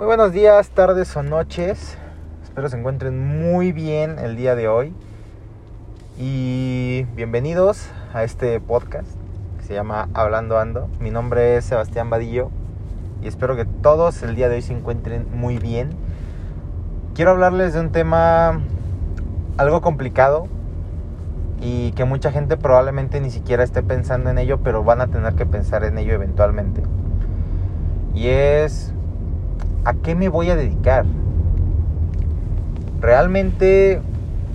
Muy buenos días, tardes o noches. Espero se encuentren muy bien el día de hoy. Y bienvenidos a este podcast que se llama Hablando Ando. Mi nombre es Sebastián Vadillo y espero que todos el día de hoy se encuentren muy bien. Quiero hablarles de un tema algo complicado y que mucha gente probablemente ni siquiera esté pensando en ello, pero van a tener que pensar en ello eventualmente. Y es ¿a qué me voy a dedicar? Realmente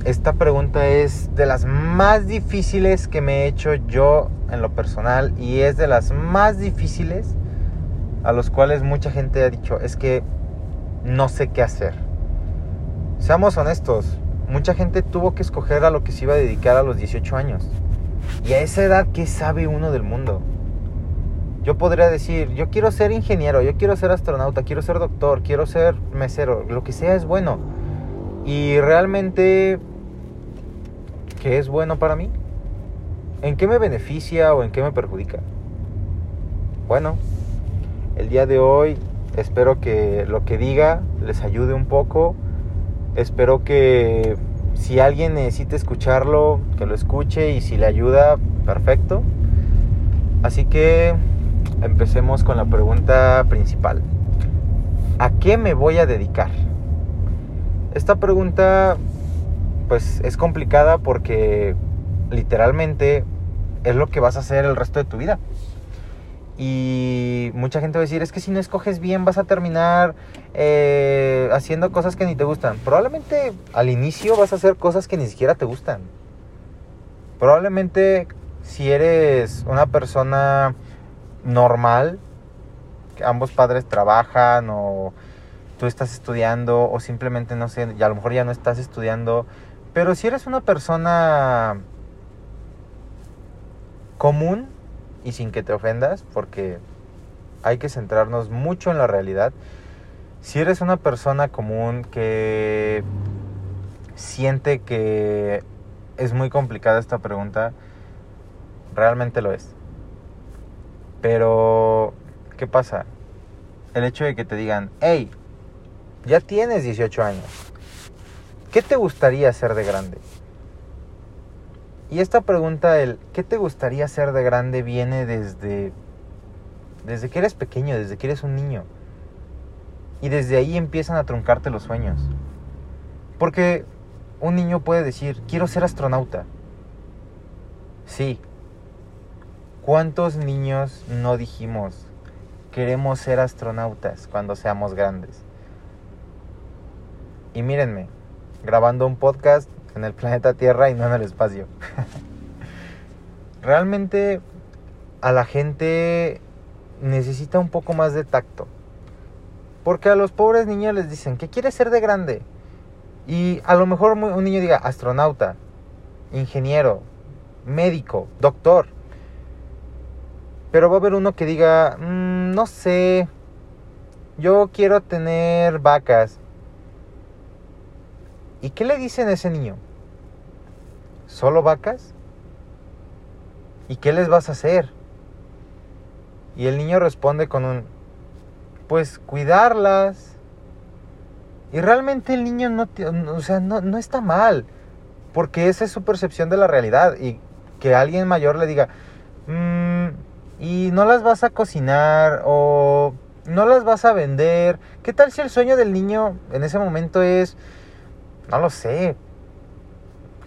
esta pregunta es de las más difíciles que me he hecho yo en lo personal y es de las más difíciles a los cuales mucha gente ha dicho, es que no sé qué hacer. Seamos honestos, mucha gente tuvo que escoger a lo que se iba a dedicar a los 18 años. Y a esa edad, ¿qué sabe uno del mundo? Yo podría decir, yo quiero ser ingeniero, yo quiero ser astronauta, quiero ser doctor, quiero ser mesero, lo que sea es bueno. Y realmente, ¿qué es bueno para mí? ¿En qué me beneficia o en qué me perjudica? Bueno, el día de hoy espero que lo que diga les ayude un poco. Espero que si alguien necesita escucharlo, que lo escuche y si le ayuda, perfecto. Así que empecemos con la pregunta principal. ¿A qué me voy a dedicar? Esta pregunta pues es complicada porque literalmente es lo que vas a hacer el resto de tu vida. Y mucha gente va a decir, es que si no escoges bien vas a terminar eh, haciendo cosas que ni te gustan. Probablemente al inicio vas a hacer cosas que ni siquiera te gustan. Probablemente si eres una persona normal, que ambos padres trabajan o tú estás estudiando o simplemente no sé, y a lo mejor ya no estás estudiando, pero si eres una persona común y sin que te ofendas, porque hay que centrarnos mucho en la realidad, si eres una persona común que siente que es muy complicada esta pregunta, realmente lo es. Pero, ¿qué pasa? El hecho de que te digan, hey, ya tienes 18 años. ¿Qué te gustaría ser de grande? Y esta pregunta, el ¿qué te gustaría ser de grande? viene desde, desde que eres pequeño, desde que eres un niño. Y desde ahí empiezan a truncarte los sueños. Porque un niño puede decir, quiero ser astronauta. Sí, ¿Cuántos niños no dijimos, queremos ser astronautas cuando seamos grandes? Y mírenme, grabando un podcast en el planeta Tierra y no en el espacio. Realmente a la gente necesita un poco más de tacto. Porque a los pobres niños les dicen, ¿qué quieres ser de grande? Y a lo mejor un niño diga, astronauta, ingeniero, médico, doctor. Pero va a haber uno que diga, mm, no sé, yo quiero tener vacas. ¿Y qué le dicen a ese niño? ¿Solo vacas? ¿Y qué les vas a hacer? Y el niño responde con un, pues cuidarlas. Y realmente el niño no, o sea, no, no está mal, porque esa es su percepción de la realidad. Y que alguien mayor le diga, mmm, y no las vas a cocinar o no las vas a vender. ¿Qué tal si el sueño del niño en ese momento es, no lo sé,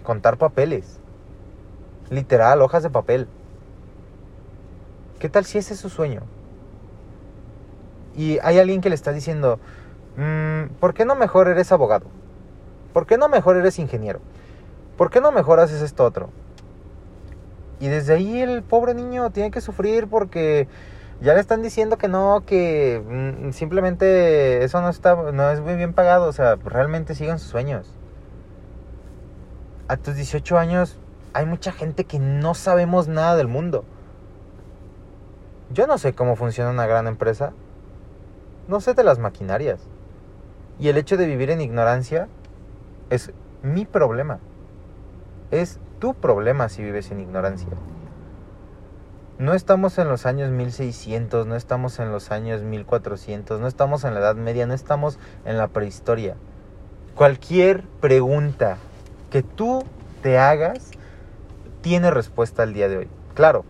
contar papeles? Literal, hojas de papel. ¿Qué tal si ese es su sueño? Y hay alguien que le está diciendo, mm, ¿por qué no mejor eres abogado? ¿Por qué no mejor eres ingeniero? ¿Por qué no mejor haces esto otro? Y desde ahí el pobre niño tiene que sufrir porque ya le están diciendo que no, que mm, simplemente eso no está, no es muy bien pagado, o sea, realmente sigan sus sueños. A tus 18 años hay mucha gente que no sabemos nada del mundo. Yo no sé cómo funciona una gran empresa. No sé de las maquinarias. Y el hecho de vivir en ignorancia es mi problema. Es tu problema si vives en ignorancia. No estamos en los años 1600, no estamos en los años 1400, no estamos en la Edad Media, no estamos en la prehistoria. Cualquier pregunta que tú te hagas tiene respuesta al día de hoy. Claro,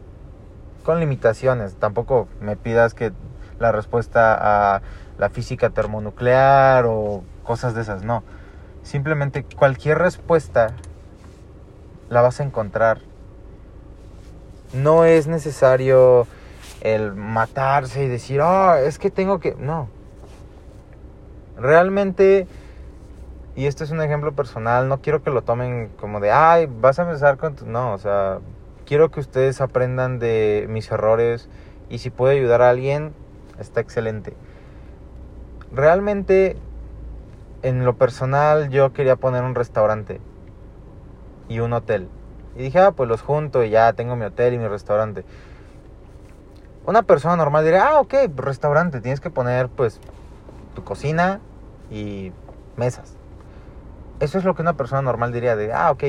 con limitaciones. Tampoco me pidas que la respuesta a la física termonuclear o cosas de esas, no. Simplemente cualquier respuesta la vas a encontrar no es necesario el matarse y decir, oh, es que tengo que... No. Realmente, y esto es un ejemplo personal, no quiero que lo tomen como de, ay, vas a empezar con... Tu... No, o sea, quiero que ustedes aprendan de mis errores y si puede ayudar a alguien, está excelente. Realmente, en lo personal, yo quería poner un restaurante y un hotel. Y dije, ah, pues los junto y ya tengo mi hotel y mi restaurante. Una persona normal diría, ah, ok, restaurante, tienes que poner pues tu cocina y mesas. Eso es lo que una persona normal diría, de, ah, ok.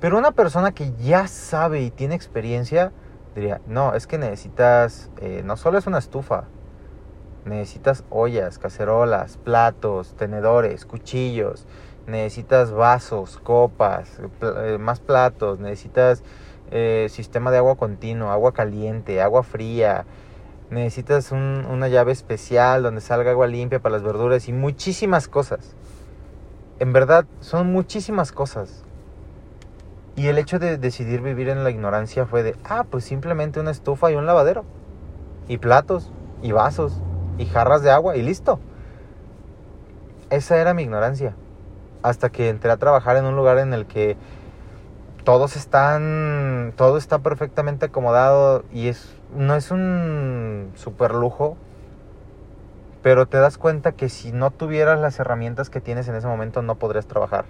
Pero una persona que ya sabe y tiene experiencia, diría, no, es que necesitas, eh, no solo es una estufa, necesitas ollas, cacerolas, platos, tenedores, cuchillos, necesitas vasos, copas, eh, más platos, necesitas eh, sistema de agua continuo, agua caliente, agua fría, necesitas una llave especial donde salga agua limpia para las verduras y muchísimas cosas. En verdad, son muchísimas cosas. Y el hecho de decidir vivir en la ignorancia fue de, ah, pues simplemente una estufa y un lavadero. Y platos, y vasos, y jarras de agua, y listo. Esa era mi ignorancia hasta que entré a trabajar en un lugar en el que todos están, todo está perfectamente acomodado y es, no es un super lujo, pero te das cuenta que si no tuvieras las herramientas que tienes en ese momento no podrías trabajar.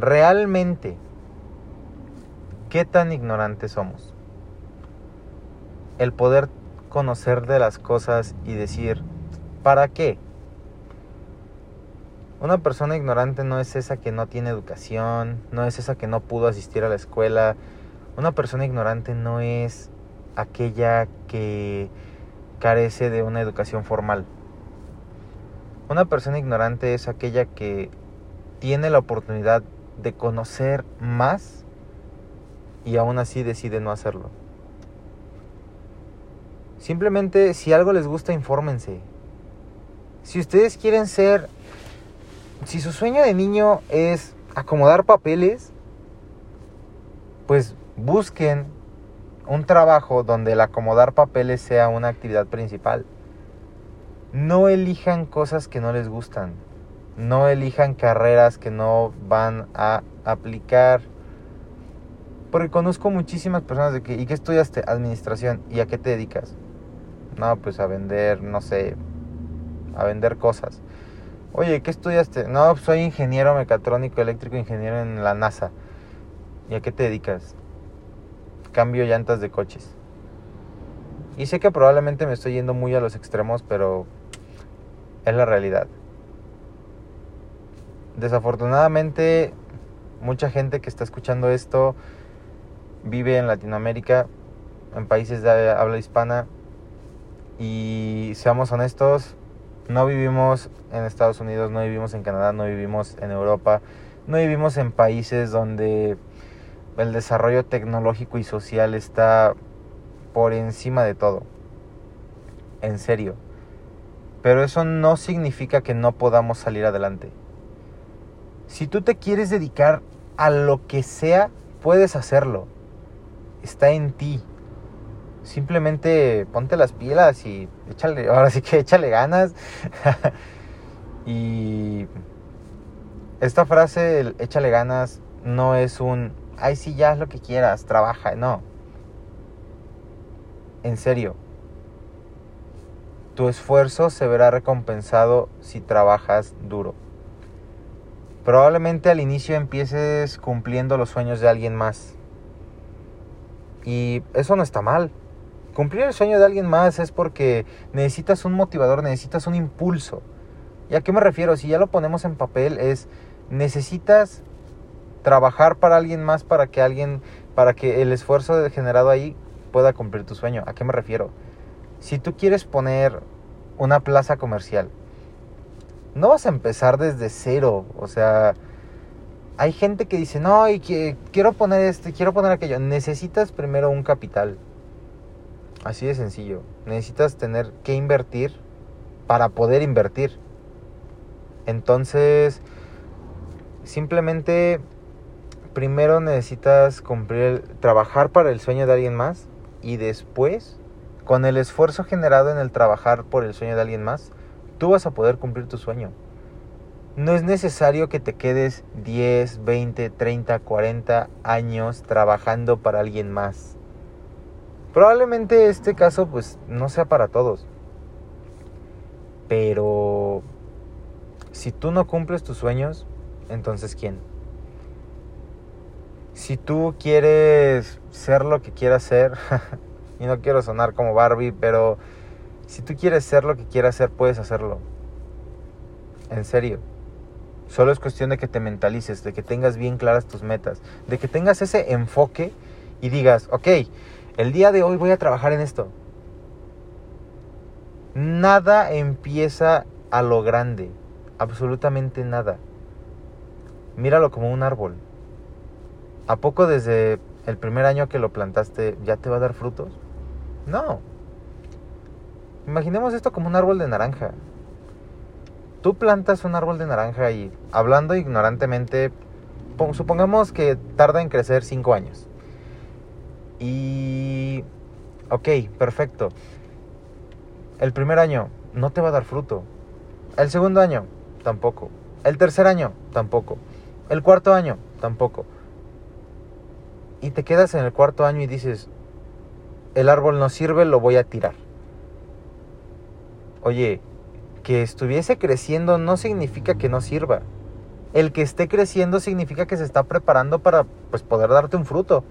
Realmente, ¿qué tan ignorantes somos? El poder conocer de las cosas y decir, ¿para qué? Una persona ignorante no es esa que no tiene educación, no es esa que no pudo asistir a la escuela. Una persona ignorante no es aquella que carece de una educación formal. Una persona ignorante es aquella que tiene la oportunidad de conocer más y aún así decide no hacerlo. Simplemente si algo les gusta, infórmense. Si ustedes quieren ser si su sueño de niño es acomodar papeles, pues busquen un trabajo donde el acomodar papeles sea una actividad principal. No elijan cosas que no les gustan. No elijan carreras que no van a aplicar. Porque conozco muchísimas personas de que, ¿y qué estudiaste? Administración. ¿Y a qué te dedicas? No, pues a vender, no sé, a vender cosas. Oye, ¿qué estudiaste? No, soy ingeniero mecatrónico, eléctrico, ingeniero en la NASA. ¿Y a qué te dedicas? Cambio llantas de coches. Y sé que probablemente me estoy yendo muy a los extremos, pero es la realidad. Desafortunadamente, mucha gente que está escuchando esto vive en Latinoamérica, en países de habla hispana, y seamos honestos, no vivimos en Estados Unidos, no vivimos en Canadá, no vivimos en Europa, no vivimos en países donde el desarrollo tecnológico y social está por encima de todo. En serio. Pero eso no significa que no podamos salir adelante. Si tú te quieres dedicar a lo que sea, puedes hacerlo. Está en ti simplemente ponte las pilas y échale, ahora sí que échale ganas. y esta frase, échale ganas, no es un, ay, sí, ya es lo que quieras, trabaja, no. En serio, tu esfuerzo se verá recompensado si trabajas duro. Probablemente al inicio empieces cumpliendo los sueños de alguien más. Y eso no está mal. Cumplir el sueño de alguien más es porque necesitas un motivador, necesitas un impulso. ¿Y a qué me refiero? Si ya lo ponemos en papel es necesitas trabajar para alguien más para que alguien para que el esfuerzo generado ahí pueda cumplir tu sueño. ¿A qué me refiero? Si tú quieres poner una plaza comercial, no vas a empezar desde cero. O sea, hay gente que dice, no, y que, quiero poner este, quiero poner aquello. Necesitas primero un capital. Así de sencillo. Necesitas tener que invertir para poder invertir. Entonces, simplemente primero necesitas cumplir, trabajar para el sueño de alguien más y después, con el esfuerzo generado en el trabajar por el sueño de alguien más, tú vas a poder cumplir tu sueño. No es necesario que te quedes 10, 20, 30, 40 años trabajando para alguien más. Probablemente este caso pues no sea para todos. Pero si tú no cumples tus sueños, entonces ¿quién? Si tú quieres ser lo que quieras ser, y no quiero sonar como Barbie, pero si tú quieres ser lo que quieras ser, puedes hacerlo. En serio. Solo es cuestión de que te mentalices, de que tengas bien claras tus metas, de que tengas ese enfoque y digas, ok, el día de hoy voy a trabajar en esto. Nada empieza a lo grande, absolutamente nada. Míralo como un árbol. ¿A poco desde el primer año que lo plantaste ya te va a dar frutos? No. Imaginemos esto como un árbol de naranja. Tú plantas un árbol de naranja y, hablando ignorantemente, supongamos que tarda en crecer 5 años. Y... Ok, perfecto. El primer año no te va a dar fruto. El segundo año, tampoco. El tercer año, tampoco. El cuarto año, tampoco. Y te quedas en el cuarto año y dices, el árbol no sirve, lo voy a tirar. Oye, que estuviese creciendo no significa que no sirva. El que esté creciendo significa que se está preparando para pues, poder darte un fruto.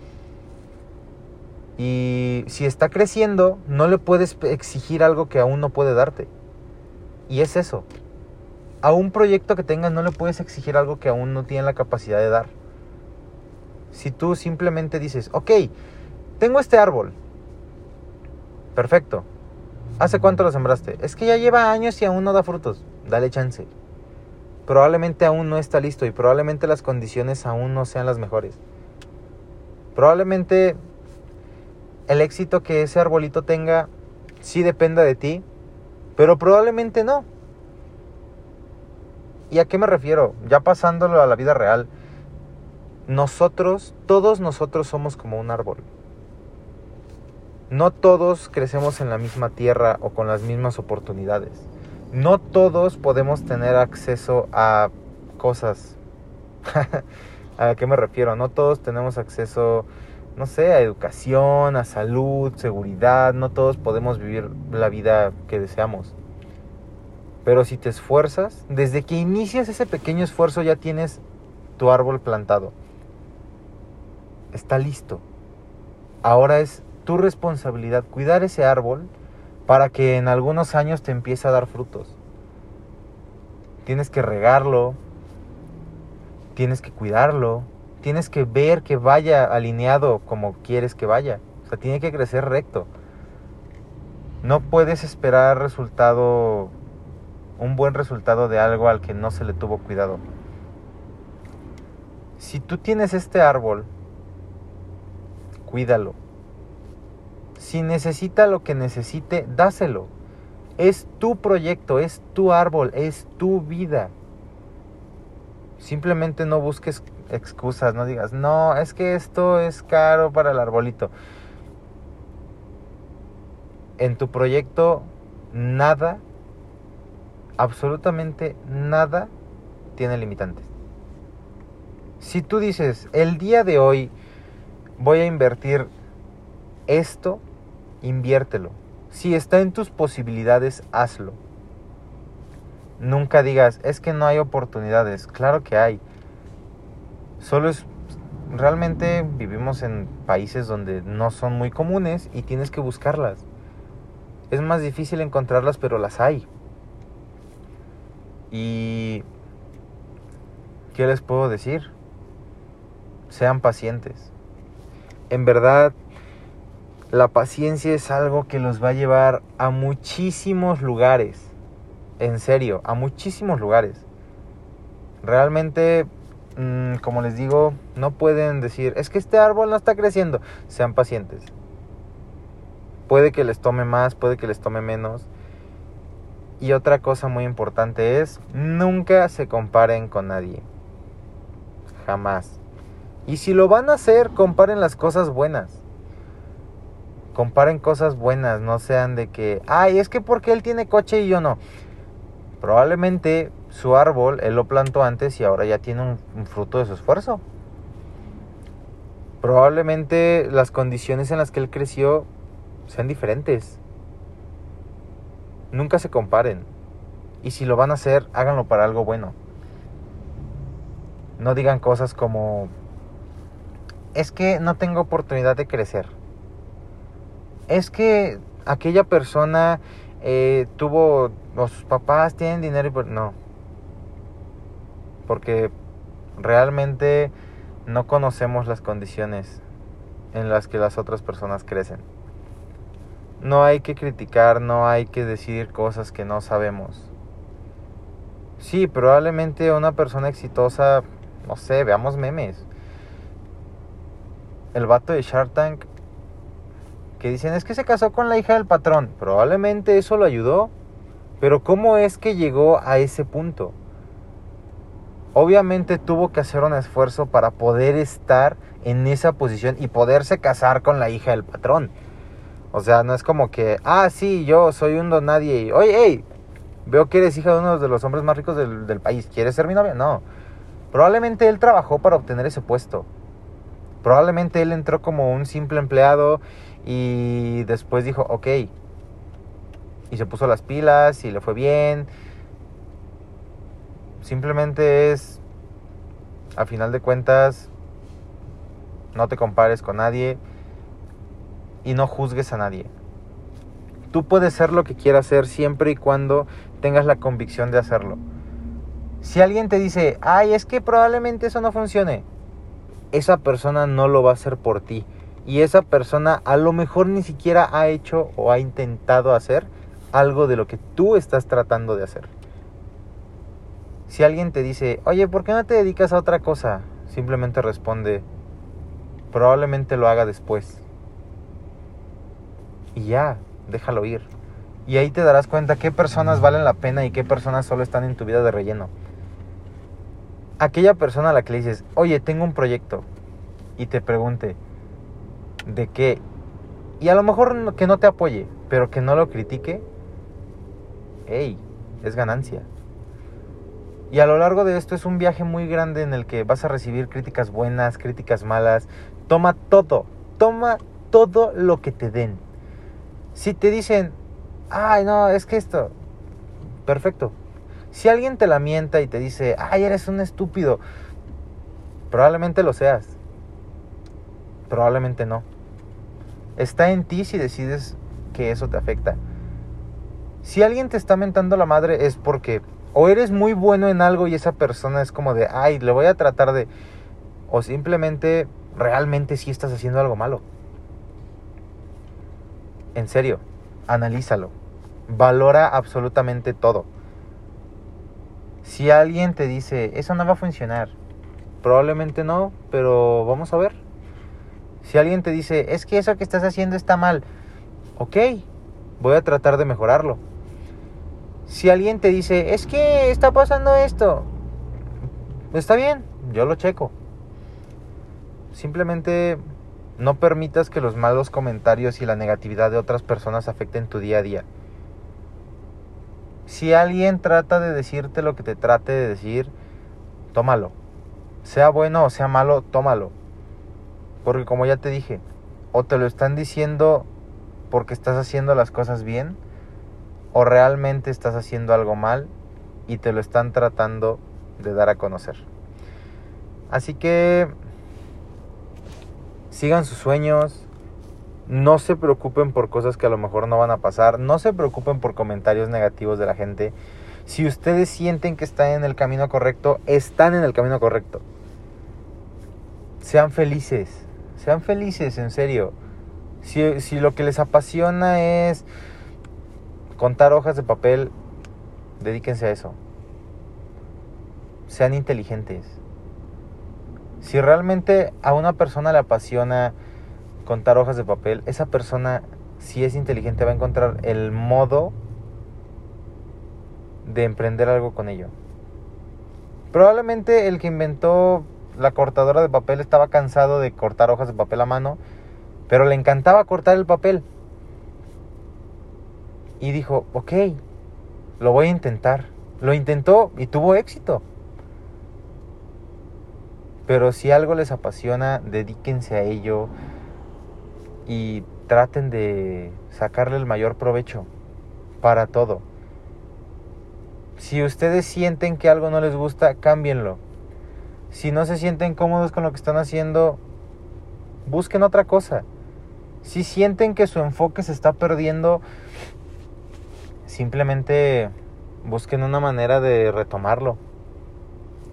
Y si está creciendo, no le puedes exigir algo que aún no puede darte. Y es eso. A un proyecto que tengas no le puedes exigir algo que aún no tiene la capacidad de dar. Si tú simplemente dices, ok, tengo este árbol. Perfecto. ¿Hace cuánto lo sembraste? Es que ya lleva años y aún no da frutos. Dale chance. Probablemente aún no está listo y probablemente las condiciones aún no sean las mejores. Probablemente el éxito que ese arbolito tenga sí dependa de ti, pero probablemente no. ¿Y a qué me refiero? Ya pasándolo a la vida real, nosotros, todos nosotros somos como un árbol. No todos crecemos en la misma tierra o con las mismas oportunidades. No todos podemos tener acceso a cosas. ¿A qué me refiero? No todos tenemos acceso no sé, a educación, a salud, seguridad. No todos podemos vivir la vida que deseamos. Pero si te esfuerzas, desde que inicias ese pequeño esfuerzo ya tienes tu árbol plantado. Está listo. Ahora es tu responsabilidad cuidar ese árbol para que en algunos años te empiece a dar frutos. Tienes que regarlo, tienes que cuidarlo, tienes que ver que vaya alineado como quieres que vaya. O sea, tiene que crecer recto. No puedes esperar resultado, un buen resultado de algo al que no se le tuvo cuidado. Si tú tienes este árbol, cuídalo. Si necesita lo que necesite, dáselo. Es tu proyecto, es tu árbol, es tu vida. Simplemente no busques excusas, no digas, no, es que esto es caro para el arbolito. En tu proyecto nada, absolutamente nada tiene limitantes. Si tú dices, el día de hoy voy a invertir esto, inviértelo. Si está en tus posibilidades, hazlo. Nunca digas, es que no hay oportunidades. Claro que hay. Solo es, realmente vivimos en países donde no son muy comunes y tienes que buscarlas. Es más difícil encontrarlas, pero las hay. Y... ¿Qué les puedo decir? Sean pacientes. En verdad, la paciencia es algo que los va a llevar a muchísimos lugares. En serio, a muchísimos lugares. Realmente, mm, como les digo, no pueden decir, es que este árbol no está creciendo. Sean pacientes. Puede que les tome más, puede que les tome menos. Y otra cosa muy importante es, nunca se comparen con nadie. Jamás. Y si lo van a hacer, comparen las cosas buenas. Comparen cosas buenas, no sean de que, ay, es que porque él tiene coche y yo no. Probablemente su árbol, él lo plantó antes y ahora ya tiene un, fruto de su esfuerzo. Probablemente las condiciones en las que él creció sean diferentes. Nunca se comparen. Y si lo van a hacer, háganlo para algo bueno. No digan cosas como, es que no tengo oportunidad de crecer. Es que aquella persona eh, tuvo, o sus papás tienen dinero y pues no. Porque realmente no conocemos las condiciones en las que las otras personas crecen. No hay que criticar, no hay que decir cosas que no sabemos. Sí, probablemente una persona exitosa, no sé, veamos memes. El vato de Shark Tank que dicen es que se casó con la hija del patrón. Probablemente eso lo ayudó. Pero ¿cómo es que llegó a ese punto? Obviamente tuvo que hacer un esfuerzo para poder estar en esa posición y poderse casar con la hija del patrón. O sea, no es como que, ah, sí, yo soy un don nadie y, oye, hey, veo que eres hija de uno de los hombres más ricos del, del país, ¿quieres ser mi novia? No. Probablemente él trabajó para obtener ese puesto. Probablemente él entró como un simple empleado y después dijo, ok. Y se puso las pilas y le fue bien. Simplemente es, a final de cuentas, no te compares con nadie y no juzgues a nadie. Tú puedes ser lo que quieras ser siempre y cuando tengas la convicción de hacerlo. Si alguien te dice, ay, es que probablemente eso no funcione, esa persona no lo va a hacer por ti. Y esa persona a lo mejor ni siquiera ha hecho o ha intentado hacer algo de lo que tú estás tratando de hacer. Si alguien te dice, oye, ¿por qué no te dedicas a otra cosa? Simplemente responde, probablemente lo haga después y ya, déjalo ir. Y ahí te darás cuenta qué personas valen la pena y qué personas solo están en tu vida de relleno. Aquella persona a la que le dices, oye, tengo un proyecto, y te pregunte, ¿de qué? Y a lo mejor que no te apoye, pero que no lo critique, hey, es ganancia. Y a lo largo de esto es un viaje muy grande en el que vas a recibir críticas buenas, críticas malas. Toma todo, toma todo lo que te den si te dicen, ay, no, es que esto, perfecto. Si alguien te lamenta y te dice, ay, eres un estúpido, probablemente lo seas. Probablemente no. Está en ti si decides que eso te afecta. Si alguien te está mentando la madre es porque o eres muy bueno en algo y esa persona es como de, ay, le voy a tratar de... O simplemente realmente sí estás haciendo algo malo. En serio, analízalo. Valora absolutamente todo. Si alguien te dice, eso no va a funcionar, probablemente no, pero vamos a ver. Si alguien te dice, es que eso que estás haciendo está mal, ok, voy a tratar de mejorarlo. Si alguien te dice, es que está pasando esto, está bien, yo lo checo. Simplemente no permitas que los malos comentarios y la negatividad de otras personas afecten tu día a día. Si alguien trata de decirte lo que te trate de decir, tómalo. Sea bueno o sea malo, tómalo. Porque como ya te dije, o te lo están diciendo porque estás haciendo las cosas bien, o realmente estás haciendo algo mal y te lo están tratando de dar a conocer. Así que sigan sus sueños, no se preocupen por cosas que a lo mejor no van a pasar, no se preocupen por comentarios negativos de la gente. Si ustedes sienten que están en el camino correcto, están en el camino correcto. Sean felices, Sean felices, en serio. Si, si lo que les apasiona es contar hojas de papel, dedíquense a eso. Sean inteligentes. Si realmente a una persona le apasiona contar hojas de papel, esa persona, si es inteligente, va a encontrar el modo de emprender algo con ello. Probablemente el que inventó la cortadora de papel estaba cansado de cortar hojas de papel a mano, pero le encantaba cortar el papel. Y dijo, ok, lo voy a intentar. Lo intentó y tuvo éxito. Pero si algo les apasiona, dedíquense a ello y traten de sacarle el mayor provecho para todo. Si ustedes sienten que algo no les gusta, cámbienlo. Si no se sienten cómodos con lo que están haciendo, busquen otra cosa. Si sienten que su enfoque se está perdiendo, simplemente busquen una manera de retomarlo.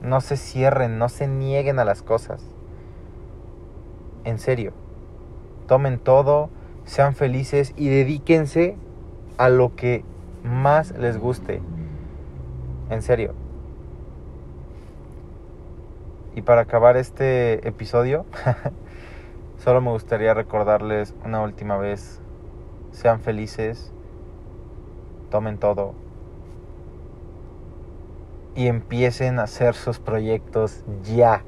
No se cierren, no se nieguen a las cosas. En serio, tomen todo, sean felices y dedíquense a lo que más les guste. En serio. Y para acabar este episodio, solo me gustaría recordarles una última vez, sean felices, tomen todo y empiecen a hacer sus proyectos ya.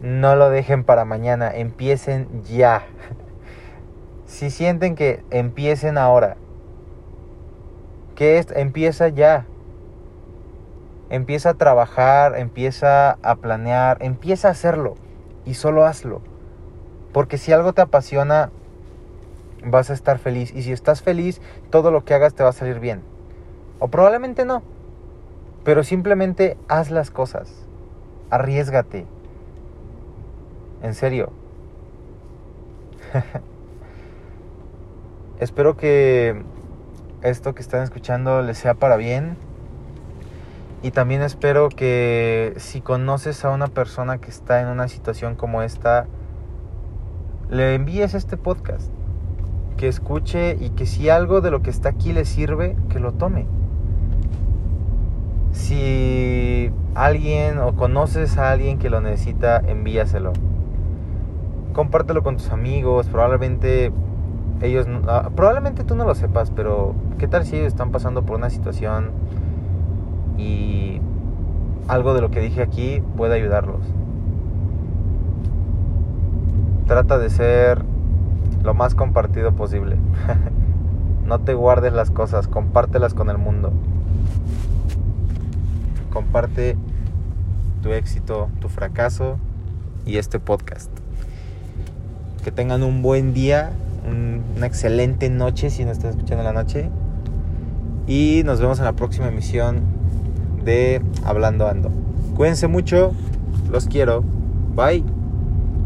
No lo dejen para mañana, empiecen ya. Si sienten que empiecen ahora, que es, empieza ya empieza a trabajar, empieza a planear, empieza a hacerlo y solo hazlo. Porque si algo te apasiona, vas a estar feliz. Y si estás feliz, todo lo que hagas te va a salir bien. O probablemente no. Pero simplemente haz las cosas. Arriesgate. En serio. Espero que esto que están escuchando les sea para bien y también espero que si conoces a una persona que está en una situación como esta, le envíes este podcast. Que escuche y que si algo de lo que está aquí le sirve, que lo tome. Si alguien o conoces a alguien que lo necesita, envíaselo. Compártelo con tus amigos, probablemente ellos, ah, probablemente tú no lo sepas, pero ¿qué tal si ellos están pasando por una situación y algo de lo que dije aquí puede ayudarlos. Trata de ser lo más compartido posible. no te guardes las cosas, compártelas con el mundo. Comparte tu éxito, tu fracaso y este podcast. Que tengan un buen día, una excelente noche si nos estás escuchando la noche. Y nos vemos en la próxima emisión de Hablando Ando. Cuídense mucho, los quiero. Bye.